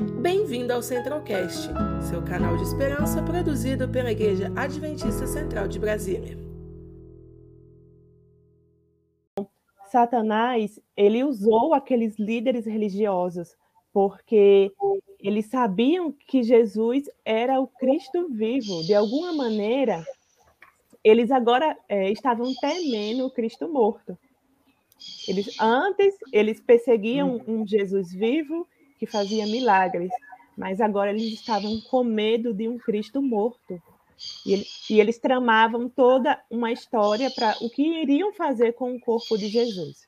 Bem-vindo ao Centralcast, seu canal de esperança produzido pela Igreja Adventista Central de Brasília. Satanás, ele usou aqueles líderes religiosos porque eles sabiam que Jesus era o Cristo vivo. De alguma maneira, eles agora é, estavam temendo o Cristo morto. Eles antes eles perseguiam um Jesus vivo que fazia milagres, mas agora eles estavam com medo de um Cristo morto. E, ele, e eles tramavam toda uma história para o que iriam fazer com o corpo de Jesus.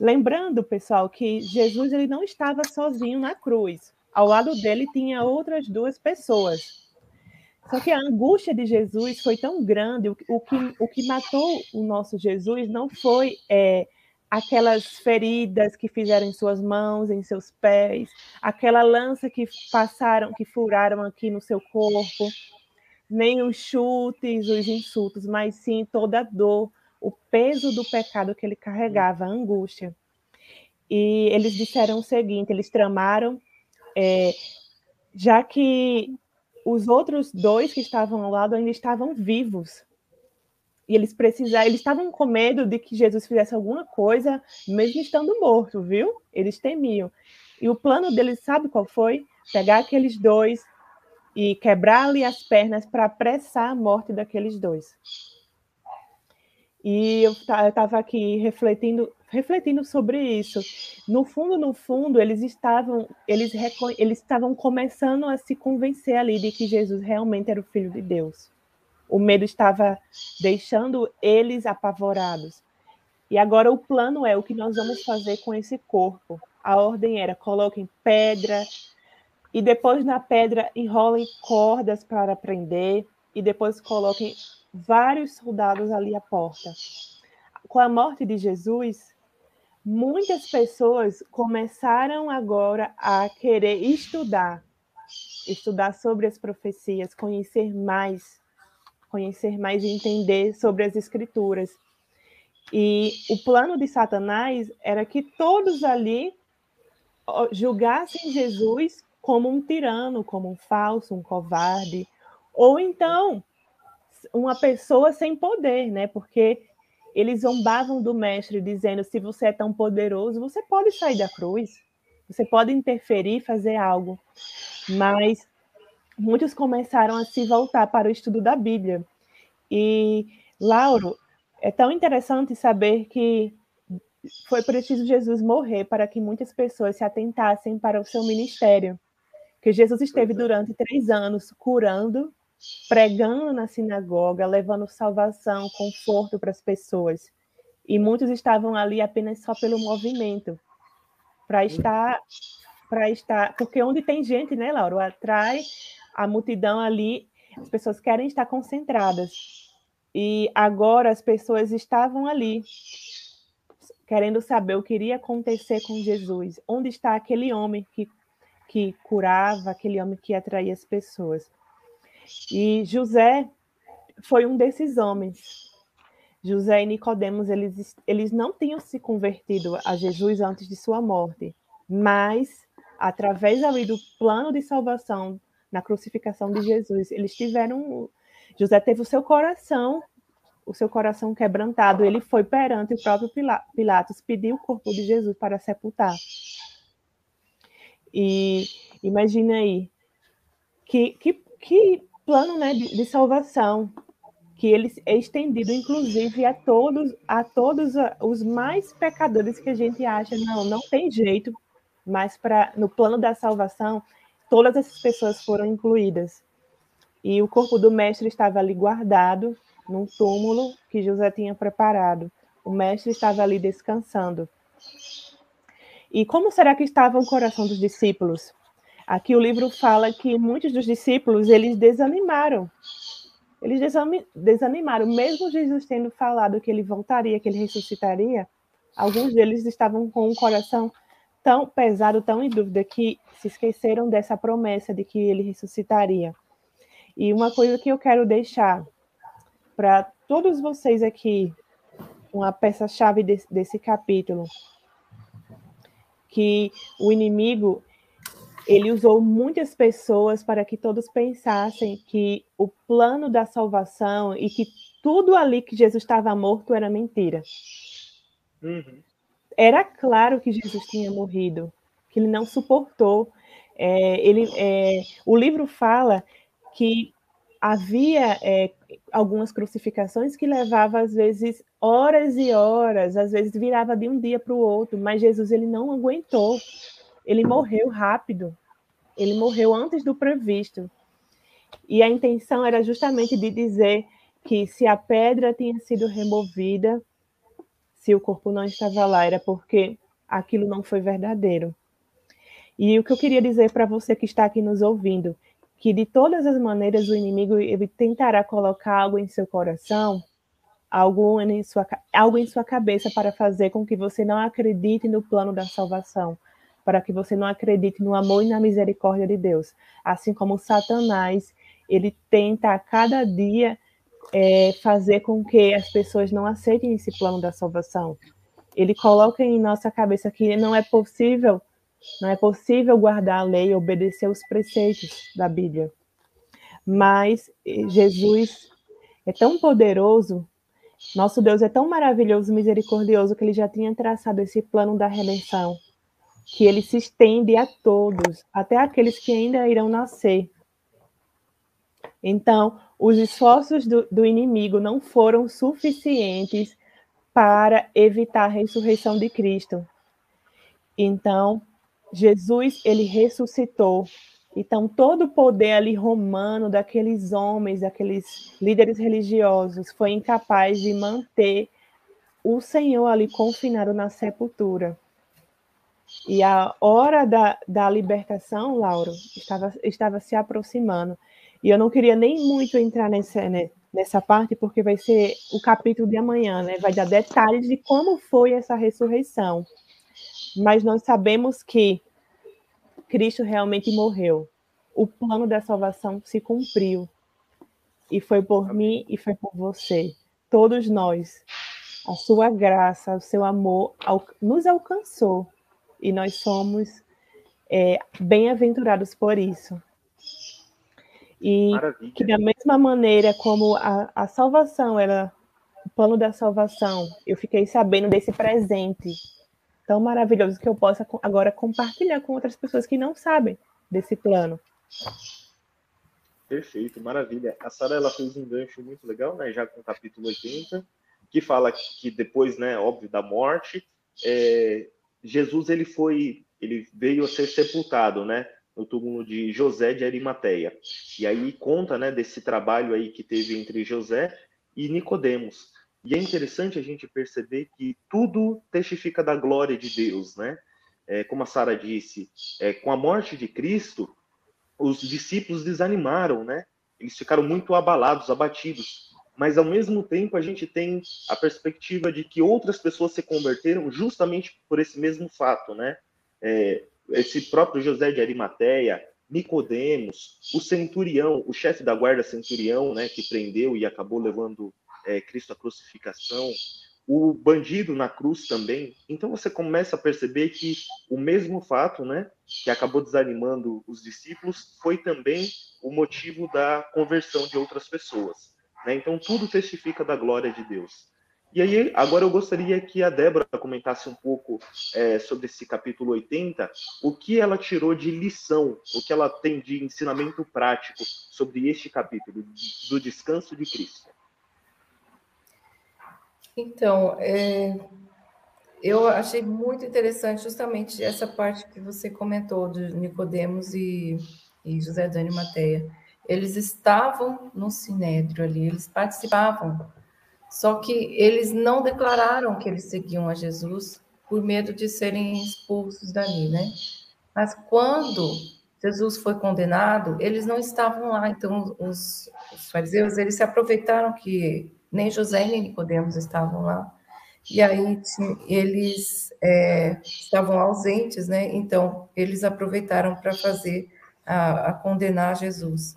Lembrando, pessoal, que Jesus ele não estava sozinho na cruz. Ao lado dele tinha outras duas pessoas. Só que a angústia de Jesus foi tão grande, o, que, o que matou o nosso Jesus não foi é, aquelas feridas que fizeram em suas mãos, em seus pés, aquela lança que passaram, que furaram aqui no seu corpo, nem os chutes, os insultos, mas sim toda a dor, o peso do pecado que ele carregava, a angústia. E eles disseram o seguinte: eles tramaram, é, já que os outros dois que estavam ao lado ainda estavam vivos, e eles precisavam, eles estavam com medo de que Jesus fizesse alguma coisa, mesmo estando morto, viu? Eles temiam. E o plano deles, sabe qual foi? Pegar aqueles dois e quebrar-lhe as pernas para apressar a morte daqueles dois. E eu estava aqui refletindo, refletindo sobre isso. No fundo, no fundo, eles estavam, eles, eles estavam começando a se convencer ali de que Jesus realmente era o Filho de Deus. O medo estava deixando eles apavorados. E agora o plano é o que nós vamos fazer com esse corpo. A ordem era coloquem pedra e depois na pedra enrolem cordas para prender e depois coloquem vários soldados ali à porta. Com a morte de Jesus, muitas pessoas começaram agora a querer estudar, estudar sobre as profecias, conhecer mais conhecer mais e entender sobre as escrituras. E o plano de Satanás era que todos ali julgassem Jesus como um tirano, como um falso, um covarde, ou então uma pessoa sem poder, né? Porque eles zombavam do mestre dizendo: se você é tão poderoso, você pode sair da cruz, você pode interferir, fazer algo. Mas muitos começaram a se voltar para o estudo da Bíblia. E, Lauro, é tão interessante saber que foi preciso Jesus morrer para que muitas pessoas se atentassem para o seu ministério. Que Jesus esteve é. durante três anos curando, pregando na sinagoga, levando salvação, conforto para as pessoas. E muitos estavam ali apenas só pelo movimento, para estar, para estar, porque onde tem gente, né, Lauro, atrai a multidão ali, as pessoas querem estar concentradas. E agora as pessoas estavam ali, querendo saber o que iria acontecer com Jesus. Onde está aquele homem que, que curava, aquele homem que atraía as pessoas? E José foi um desses homens. José e Nicodemos, eles, eles não tinham se convertido a Jesus antes de sua morte, mas através ali do plano de salvação na crucificação de Jesus. Eles tiveram. José teve o seu coração, o seu coração quebrantado. Ele foi perante o próprio Pilatos, pediu o corpo de Jesus para sepultar. E imagina aí que, que, que plano né, de, de salvação que ele é estendido, inclusive, a todos, a todos os mais pecadores que a gente acha, não, não tem jeito, mas para no plano da salvação, todas essas pessoas foram incluídas. E o corpo do mestre estava ali guardado num túmulo que José tinha preparado. O mestre estava ali descansando. E como será que estava o coração dos discípulos? Aqui o livro fala que muitos dos discípulos eles desanimaram. Eles desanimaram, mesmo Jesus tendo falado que ele voltaria, que ele ressuscitaria. Alguns deles estavam com o coração tão pesado, tão em dúvida, que se esqueceram dessa promessa de que ele ressuscitaria. E uma coisa que eu quero deixar para todos vocês aqui, uma peça-chave desse, desse capítulo, que o inimigo ele usou muitas pessoas para que todos pensassem que o plano da salvação e que tudo ali que Jesus estava morto era mentira. Uhum. Era claro que Jesus tinha morrido, que ele não suportou. É, ele, é, o livro fala que havia é, algumas crucificações que levavam às vezes horas e horas, às vezes virava de um dia para o outro, mas Jesus ele não aguentou. Ele morreu rápido. Ele morreu antes do previsto. E a intenção era justamente de dizer que se a pedra tinha sido removida, se o corpo não estava lá, era porque aquilo não foi verdadeiro. E o que eu queria dizer para você que está aqui nos ouvindo, que de todas as maneiras o inimigo ele tentará colocar algo em seu coração, algo em sua, algo em sua cabeça para fazer com que você não acredite no plano da salvação, para que você não acredite no amor e na misericórdia de Deus. Assim como Satanás, ele tenta a cada dia é, fazer com que as pessoas não aceitem esse plano da salvação. Ele coloca em nossa cabeça que não é possível não é possível guardar a lei obedecer os preceitos da Bíblia. Mas Jesus é tão poderoso, nosso Deus é tão maravilhoso, misericordioso, que ele já tinha traçado esse plano da redenção, que ele se estende a todos, até aqueles que ainda irão nascer. Então, os esforços do, do inimigo não foram suficientes para evitar a ressurreição de Cristo. Então, Jesus, ele ressuscitou. Então, todo o poder ali romano daqueles homens, daqueles líderes religiosos, foi incapaz de manter o Senhor ali confinado na sepultura. E a hora da, da libertação, Lauro, estava, estava se aproximando. E eu não queria nem muito entrar nessa, né, nessa parte, porque vai ser o capítulo de amanhã, né? Vai dar detalhes de como foi essa ressurreição mas nós sabemos que Cristo realmente morreu. O plano da salvação se cumpriu. E foi por mim e foi por você. Todos nós. A sua graça, o seu amor nos alcançou. E nós somos é, bem-aventurados por isso. E Maravilha. que da mesma maneira como a, a salvação era o plano da salvação, eu fiquei sabendo desse presente tão maravilhoso que eu possa agora compartilhar com outras pessoas que não sabem desse plano. Perfeito, maravilha. A Sara ela fez um gancho muito legal, né? Já com o capítulo 80, que fala que depois, né, óbvio, da morte, é, Jesus ele foi, ele veio a ser sepultado, né? No túmulo de José de Arimateia. E aí conta, né, desse trabalho aí que teve entre José e Nicodemos. E é interessante a gente perceber que tudo testifica da glória de Deus, né? É, como a Sara disse, é, com a morte de Cristo, os discípulos desanimaram, né? Eles ficaram muito abalados, abatidos. Mas ao mesmo tempo a gente tem a perspectiva de que outras pessoas se converteram justamente por esse mesmo fato, né? É, esse próprio José de Arimateia, Nicodemos, o centurião, o chefe da guarda centurião, né, que prendeu e acabou levando é, Cristo a crucificação, o bandido na cruz também. Então você começa a perceber que o mesmo fato, né, que acabou desanimando os discípulos, foi também o motivo da conversão de outras pessoas. Né? Então tudo testifica da glória de Deus. E aí, agora eu gostaria que a Débora comentasse um pouco é, sobre esse capítulo 80, o que ela tirou de lição, o que ela tem de ensinamento prático sobre este capítulo, do descanso de Cristo. Então, é, eu achei muito interessante justamente essa parte que você comentou de Nicodemos e, e José Dani Mateia. Eles estavam no Sinédrio ali, eles participavam, só que eles não declararam que eles seguiam a Jesus por medo de serem expulsos dali, né? Mas quando Jesus foi condenado, eles não estavam lá, então os, os fariseus, eles se aproveitaram que nem José nem Nicodemos estavam lá. E aí eles é, estavam ausentes, né? Então eles aproveitaram para fazer a, a, condenar Jesus.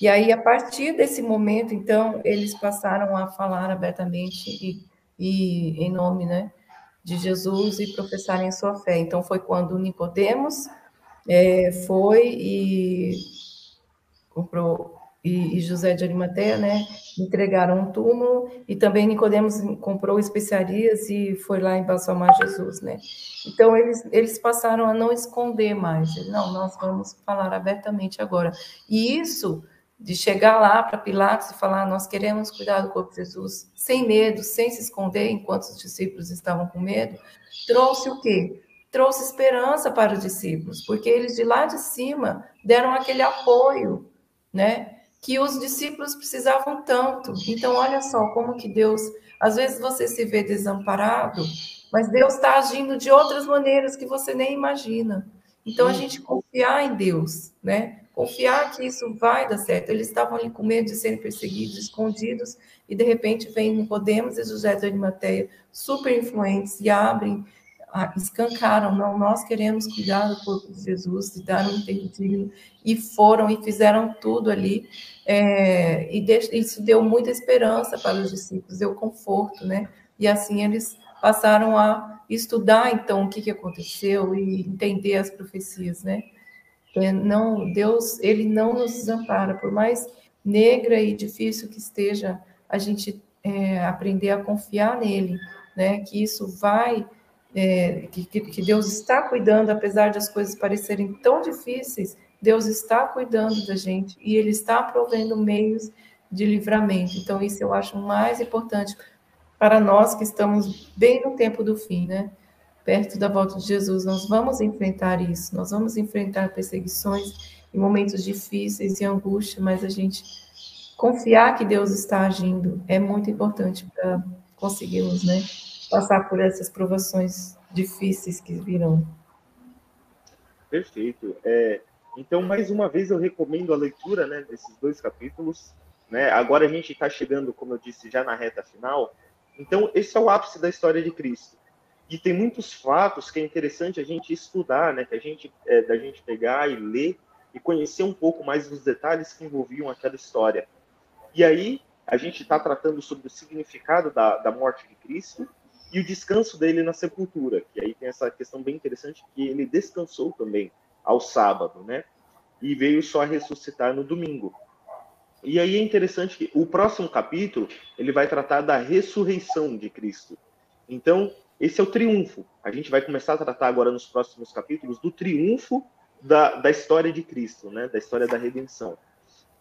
E aí a partir desse momento, então eles passaram a falar abertamente e, e em nome, né, de Jesus e professarem sua fé. Então foi quando Nicodemos é, foi e comprou e, e, José de Arimateia, né, entregaram um túmulo e também Nicodemos comprou especiarias e foi lá embalsamar Jesus, né? Então eles eles passaram a não esconder mais. Não, nós vamos falar abertamente agora. E isso de chegar lá para Pilatos e falar nós queremos cuidar do corpo de Jesus sem medo, sem se esconder, enquanto os discípulos estavam com medo, trouxe o quê? Trouxe esperança para os discípulos, porque eles de lá de cima deram aquele apoio, né? que os discípulos precisavam tanto. Então, olha só como que Deus, às vezes você se vê desamparado, mas Deus está agindo de outras maneiras que você nem imagina. Então, a gente confiar em Deus, né? Confiar que isso vai dar certo. Eles estavam ali com medo de serem perseguidos, escondidos, e de repente vem Nicodemos e José de Arimateia, super influentes, e abrem escancaram, não, nós queremos cuidar do corpo de Jesus, e dar um enterro digno, e foram e fizeram tudo ali, é, e isso deu muita esperança para os discípulos, deu conforto, né? E assim eles passaram a estudar, então, o que, que aconteceu e entender as profecias, né? É, não, Deus, ele não nos desampara, por mais negra e difícil que esteja, a gente é, aprender a confiar nele, né? Que isso vai é, que, que Deus está cuidando, apesar de as coisas parecerem tão difíceis, Deus está cuidando da gente e Ele está provendo meios de livramento. Então, isso eu acho mais importante para nós que estamos bem no tempo do fim, né? Perto da volta de Jesus, nós vamos enfrentar isso, nós vamos enfrentar perseguições em momentos difíceis e angústia, mas a gente confiar que Deus está agindo é muito importante para conseguirmos, né? passar por essas provações difíceis que virão. Perfeito. É, então, mais uma vez, eu recomendo a leitura né, desses dois capítulos. Né? Agora a gente está chegando, como eu disse, já na reta final. Então, esse é o ápice da história de Cristo. E tem muitos fatos que é interessante a gente estudar, né? Que a gente, é, da gente pegar e ler e conhecer um pouco mais dos detalhes que envolviam aquela história. E aí, a gente está tratando sobre o significado da, da morte de Cristo, e o descanso dele na sepultura, que aí tem essa questão bem interessante que ele descansou também ao sábado, né? E veio só ressuscitar no domingo. E aí é interessante que o próximo capítulo ele vai tratar da ressurreição de Cristo. Então esse é o triunfo. A gente vai começar a tratar agora nos próximos capítulos do triunfo da, da história de Cristo, né? Da história da redenção.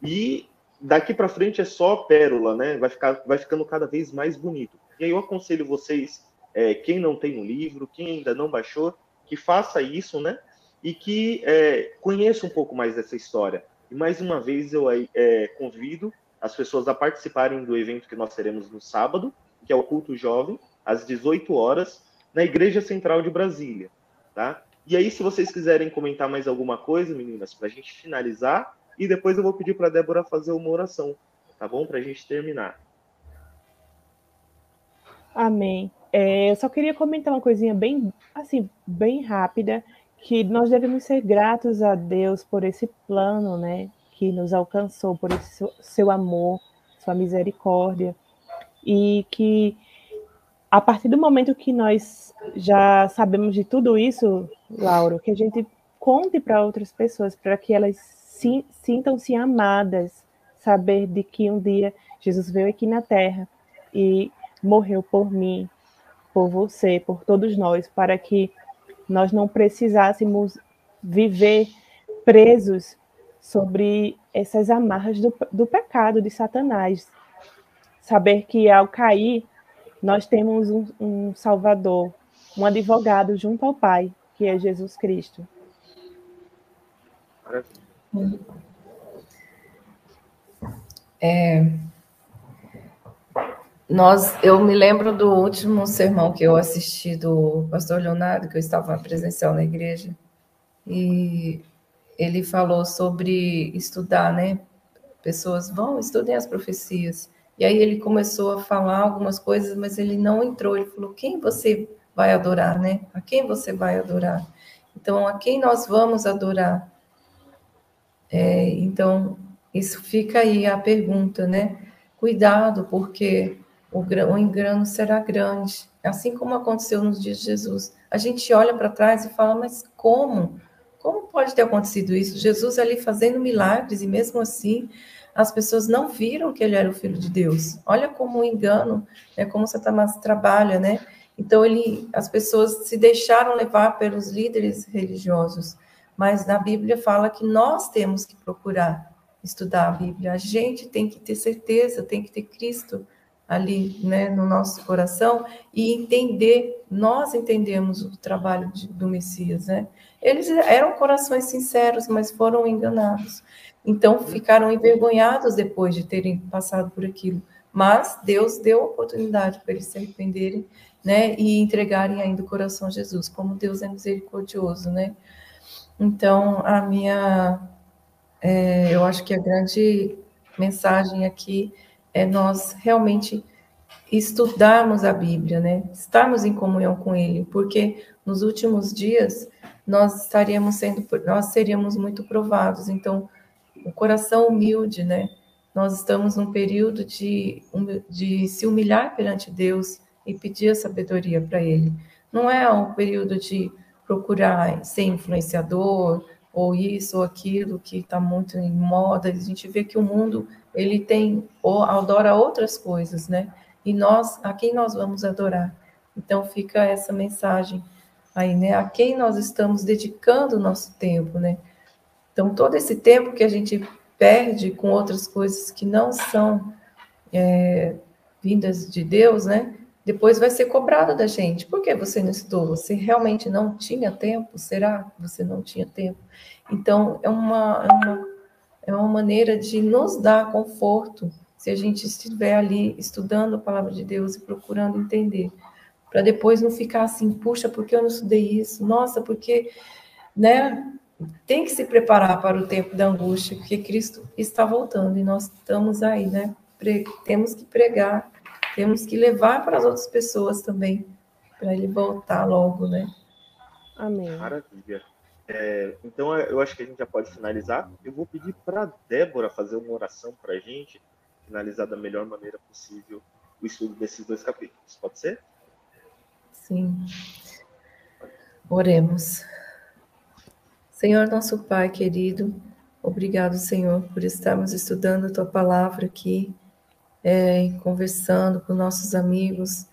E daqui para frente é só pérola, né? Vai ficar, vai ficando cada vez mais bonito. E aí eu aconselho vocês, é, quem não tem o um livro, quem ainda não baixou, que faça isso, né? E que é, conheça um pouco mais dessa história. E mais uma vez eu é, convido as pessoas a participarem do evento que nós teremos no sábado, que é o Culto Jovem, às 18 horas, na Igreja Central de Brasília, tá? E aí, se vocês quiserem comentar mais alguma coisa, meninas, para a gente finalizar, e depois eu vou pedir para a Débora fazer uma oração, tá bom? Para a gente terminar. Amém. É, eu só queria comentar uma coisinha bem, assim, bem rápida, que nós devemos ser gratos a Deus por esse plano, né, que nos alcançou, por esse seu amor, sua misericórdia, e que a partir do momento que nós já sabemos de tudo isso, Lauro, que a gente conte para outras pessoas, para que elas sintam-se amadas, saber de que um dia Jesus veio aqui na Terra e morreu por mim, por você, por todos nós, para que nós não precisássemos viver presos sobre essas amarras do, do pecado de Satanás. Saber que ao cair, nós temos um, um Salvador, um advogado junto ao Pai, que é Jesus Cristo. É, nós, eu me lembro do último sermão que eu assisti do pastor Leonardo, que eu estava presencial na igreja, e ele falou sobre estudar, né? Pessoas vão, estudem as profecias. E aí ele começou a falar algumas coisas, mas ele não entrou. Ele falou: quem você vai adorar, né? A quem você vai adorar? Então, a quem nós vamos adorar? É, então, isso fica aí a pergunta, né? Cuidado, porque o, o engano será grande, assim como aconteceu nos dias de Jesus. A gente olha para trás e fala, mas como? como pode ter acontecido isso? Jesus ali fazendo milagres e mesmo assim as pessoas não viram que ele era o filho de Deus. Olha como o engano, é como Satanás trabalha, né? Então ele, as pessoas se deixaram levar pelos líderes religiosos, mas na Bíblia fala que nós temos que procurar estudar a Bíblia. A gente tem que ter certeza, tem que ter Cristo ali, né, no nosso coração e entender, nós entendemos o trabalho de, do Messias, né? Eles eram corações sinceros, mas foram enganados. Então ficaram envergonhados depois de terem passado por aquilo. Mas Deus deu oportunidade para eles se arrependerem, né, e entregarem ainda o coração a Jesus, como Deus é misericordioso, né? Então a minha, é, eu acho que a grande mensagem aqui é nós realmente estudarmos a Bíblia, né? Estarmos em comunhão com Ele, porque nos últimos dias nós estaríamos sendo, nós seríamos muito provados. Então, o coração humilde, né? Nós estamos num período de, de se humilhar perante Deus e pedir a sabedoria para Ele. Não é um período de procurar ser influenciador ou isso ou aquilo que está muito em moda. A gente vê que o mundo ele tem ou adora outras coisas, né? E nós, a quem nós vamos adorar? Então fica essa mensagem aí, né? A quem nós estamos dedicando o nosso tempo, né? Então todo esse tempo que a gente perde com outras coisas que não são é, vindas de Deus, né? Depois vai ser cobrado da gente. Por que você não estudou? Você realmente não tinha tempo? Será que você não tinha tempo? Então, é uma, é uma é uma maneira de nos dar conforto se a gente estiver ali estudando a palavra de Deus e procurando entender, para depois não ficar assim, puxa, por que eu não estudei isso? Nossa, porque, né? Tem que se preparar para o tempo da angústia, porque Cristo está voltando e nós estamos aí, né? Pre temos que pregar, temos que levar para as outras pessoas também, para ele voltar logo, né? Amém. Maravilha. É, então eu acho que a gente já pode finalizar. Eu vou pedir para Débora fazer uma oração para a gente, finalizar da melhor maneira possível o estudo desses dois capítulos. Pode ser? Sim. Oremos. Senhor nosso Pai querido, obrigado, Senhor, por estarmos estudando a tua palavra aqui, é, conversando com nossos amigos,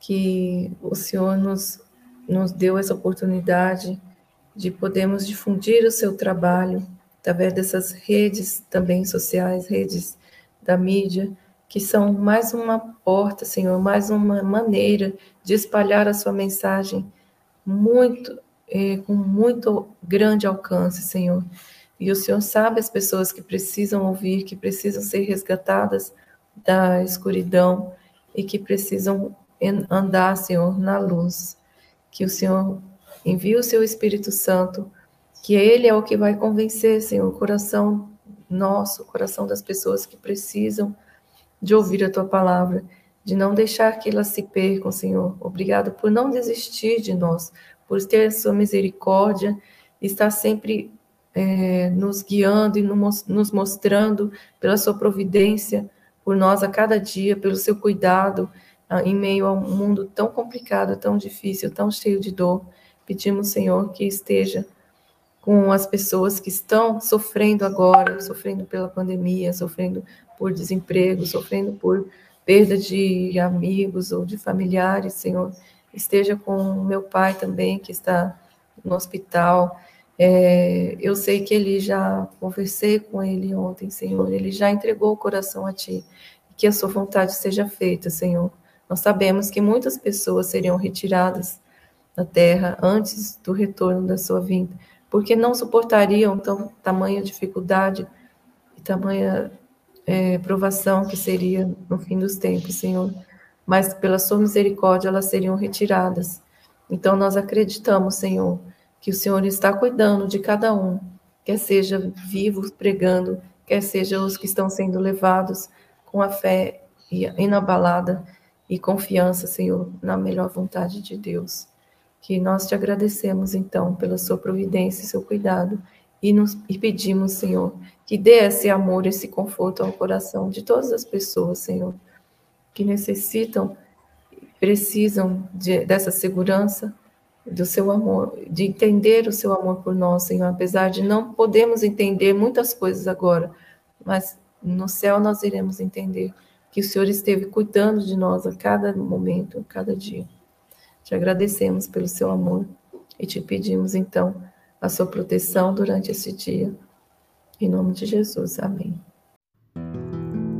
que o Senhor nos, nos deu essa oportunidade de podermos difundir o seu trabalho através dessas redes também sociais, redes da mídia, que são mais uma porta, Senhor, mais uma maneira de espalhar a sua mensagem muito é, com muito grande alcance, Senhor. E o Senhor sabe as pessoas que precisam ouvir, que precisam ser resgatadas da escuridão e que precisam andar, Senhor, na luz. Que o Senhor Envia o seu Espírito Santo, que ele é o que vai convencer, Senhor, o coração nosso, o coração das pessoas que precisam de ouvir a tua palavra, de não deixar que elas se percam, Senhor. Obrigado por não desistir de nós, por ter sua misericórdia, estar sempre é, nos guiando e nos mostrando pela sua providência por nós a cada dia, pelo seu cuidado ah, em meio a um mundo tão complicado, tão difícil, tão cheio de dor. Pedimos, Senhor, que esteja com as pessoas que estão sofrendo agora, sofrendo pela pandemia, sofrendo por desemprego, sofrendo por perda de amigos ou de familiares, Senhor. Esteja com meu pai também, que está no hospital. É, eu sei que ele já conversei com ele ontem, Senhor. Ele já entregou o coração a Ti. Que a Sua vontade seja feita, Senhor. Nós sabemos que muitas pessoas seriam retiradas na terra antes do retorno da sua vinda, porque não suportariam tão, tamanha dificuldade e tamanha é, provação que seria no fim dos tempos, Senhor. Mas pela sua misericórdia elas seriam retiradas. Então nós acreditamos, Senhor, que o Senhor está cuidando de cada um, quer seja vivos pregando, quer seja os que estão sendo levados com a fé inabalada e confiança, Senhor, na melhor vontade de Deus que nós te agradecemos, então, pela sua providência e seu cuidado e, nos, e pedimos, Senhor, que dê esse amor, esse conforto ao coração de todas as pessoas, Senhor, que necessitam, precisam de, dessa segurança do seu amor, de entender o seu amor por nós, Senhor, apesar de não podemos entender muitas coisas agora, mas no céu nós iremos entender que o Senhor esteve cuidando de nós a cada momento, a cada dia. Te agradecemos pelo seu amor e te pedimos então a sua proteção durante esse dia. Em nome de Jesus, amém.